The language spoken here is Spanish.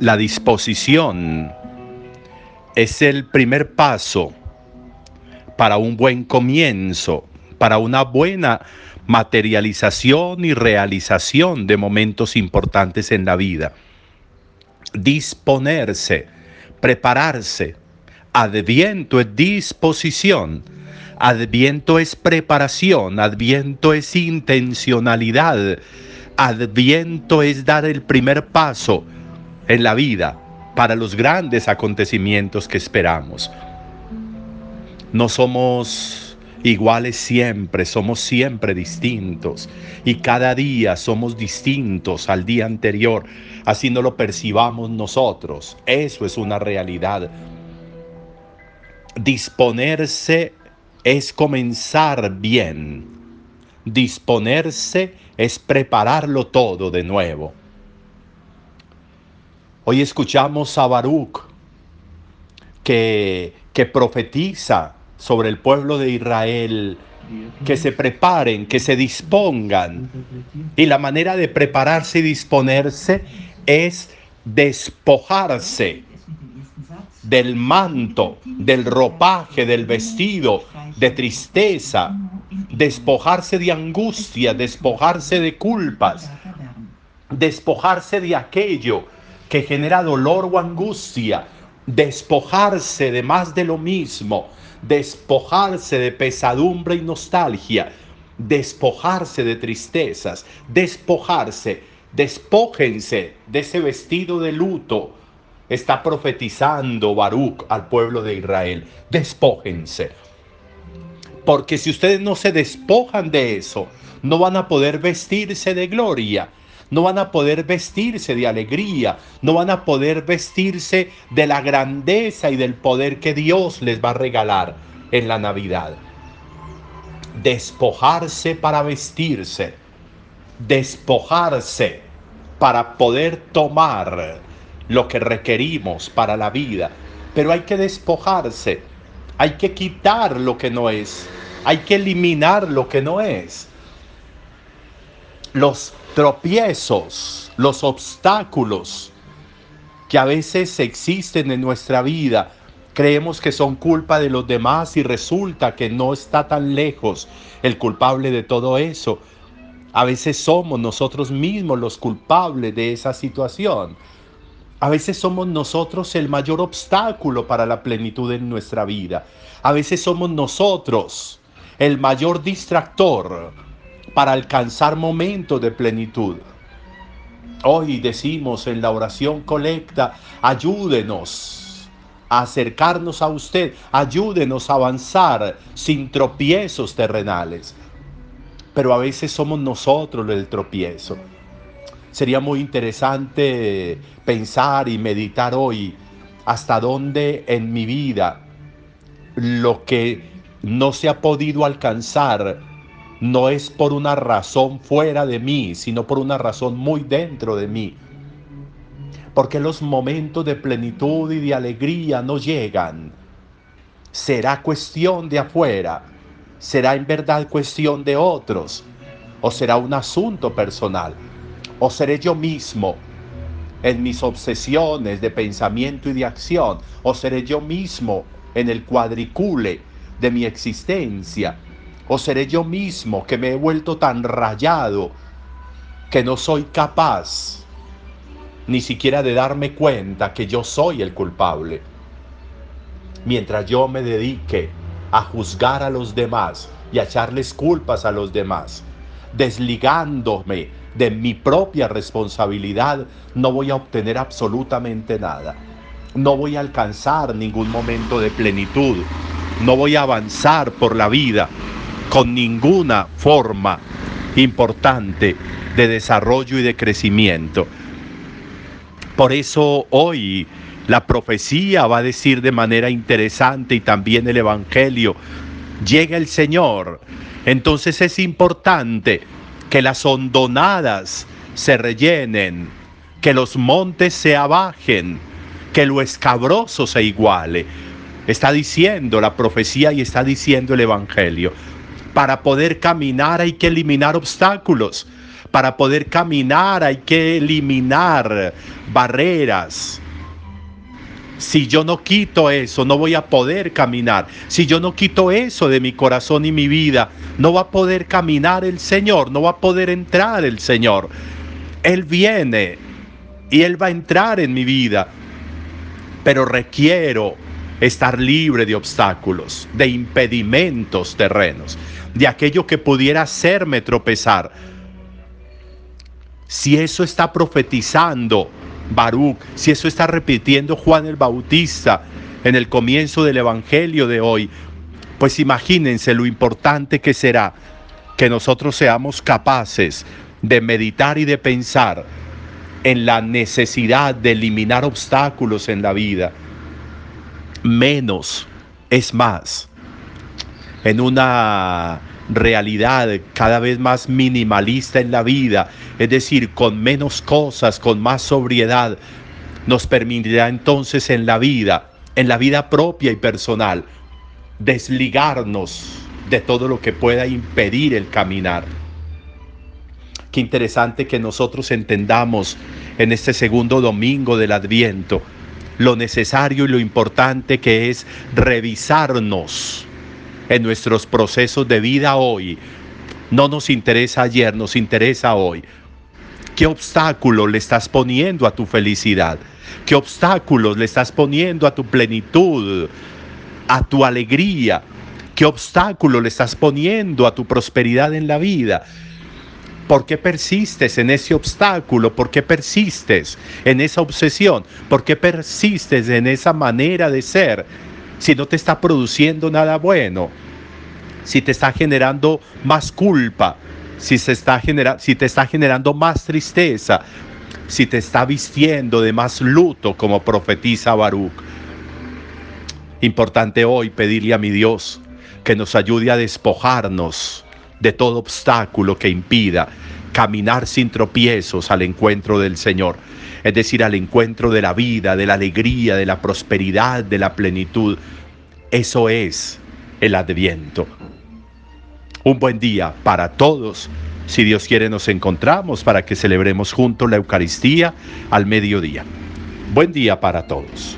la disposición es el primer paso para un buen comienzo, para una buena materialización y realización de momentos importantes en la vida. Disponerse, prepararse. Adviento es disposición. Adviento es preparación. Adviento es intencionalidad. Adviento es dar el primer paso en la vida para los grandes acontecimientos que esperamos. No somos iguales siempre, somos siempre distintos y cada día somos distintos al día anterior, así no lo percibamos nosotros. Eso es una realidad. Disponerse es comenzar bien. Disponerse es prepararlo todo de nuevo. Hoy escuchamos a Baruch que, que profetiza sobre el pueblo de Israel, que se preparen, que se dispongan. Y la manera de prepararse y disponerse es despojarse del manto, del ropaje, del vestido, de tristeza, despojarse de angustia, despojarse de culpas, despojarse de aquello que genera dolor o angustia, despojarse de más de lo mismo, despojarse de pesadumbre y nostalgia, despojarse de tristezas, despojarse, despójense de ese vestido de luto. Está profetizando Baruch al pueblo de Israel. Despójense. Porque si ustedes no se despojan de eso, no van a poder vestirse de gloria no van a poder vestirse de alegría, no van a poder vestirse de la grandeza y del poder que Dios les va a regalar en la Navidad. Despojarse para vestirse, despojarse para poder tomar lo que requerimos para la vida. Pero hay que despojarse, hay que quitar lo que no es, hay que eliminar lo que no es. Los tropiezos, los obstáculos que a veces existen en nuestra vida, creemos que son culpa de los demás y resulta que no está tan lejos el culpable de todo eso. A veces somos nosotros mismos los culpables de esa situación. A veces somos nosotros el mayor obstáculo para la plenitud en nuestra vida. A veces somos nosotros el mayor distractor para alcanzar momentos de plenitud. Hoy decimos en la oración colecta, ayúdenos a acercarnos a usted, ayúdenos a avanzar sin tropiezos terrenales. Pero a veces somos nosotros el tropiezo. Sería muy interesante pensar y meditar hoy hasta dónde en mi vida lo que no se ha podido alcanzar no es por una razón fuera de mí, sino por una razón muy dentro de mí. Porque los momentos de plenitud y de alegría no llegan. Será cuestión de afuera, será en verdad cuestión de otros, o será un asunto personal, o seré yo mismo. En mis obsesiones de pensamiento y de acción, o seré yo mismo en el cuadricule de mi existencia ¿O seré yo mismo que me he vuelto tan rayado que no soy capaz ni siquiera de darme cuenta que yo soy el culpable? Mientras yo me dedique a juzgar a los demás y a echarles culpas a los demás, desligándome de mi propia responsabilidad, no voy a obtener absolutamente nada. No voy a alcanzar ningún momento de plenitud. No voy a avanzar por la vida con ninguna forma importante de desarrollo y de crecimiento. Por eso hoy la profecía va a decir de manera interesante y también el Evangelio, llega el Señor. Entonces es importante que las hondonadas se rellenen, que los montes se abajen, que lo escabroso se iguale. Está diciendo la profecía y está diciendo el Evangelio. Para poder caminar hay que eliminar obstáculos. Para poder caminar hay que eliminar barreras. Si yo no quito eso, no voy a poder caminar. Si yo no quito eso de mi corazón y mi vida, no va a poder caminar el Señor, no va a poder entrar el Señor. Él viene y Él va a entrar en mi vida, pero requiero estar libre de obstáculos, de impedimentos terrenos, de aquello que pudiera hacerme tropezar. Si eso está profetizando Baruch, si eso está repitiendo Juan el Bautista en el comienzo del Evangelio de hoy, pues imagínense lo importante que será que nosotros seamos capaces de meditar y de pensar en la necesidad de eliminar obstáculos en la vida. Menos es más. En una realidad cada vez más minimalista en la vida, es decir, con menos cosas, con más sobriedad, nos permitirá entonces en la vida, en la vida propia y personal, desligarnos de todo lo que pueda impedir el caminar. Qué interesante que nosotros entendamos en este segundo domingo del Adviento lo necesario y lo importante que es revisarnos en nuestros procesos de vida hoy. No nos interesa ayer, nos interesa hoy. ¿Qué obstáculo le estás poniendo a tu felicidad? ¿Qué obstáculos le estás poniendo a tu plenitud, a tu alegría? ¿Qué obstáculo le estás poniendo a tu prosperidad en la vida? ¿Por qué persistes en ese obstáculo? ¿Por qué persistes en esa obsesión? ¿Por qué persistes en esa manera de ser? Si no te está produciendo nada bueno, si te está generando más culpa, si, se está si te está generando más tristeza, si te está vistiendo de más luto como profetiza Baruch. Importante hoy pedirle a mi Dios que nos ayude a despojarnos de todo obstáculo que impida caminar sin tropiezos al encuentro del Señor es decir, al encuentro de la vida, de la alegría, de la prosperidad, de la plenitud. Eso es el adviento. Un buen día para todos. Si Dios quiere nos encontramos para que celebremos juntos la Eucaristía al mediodía. Buen día para todos.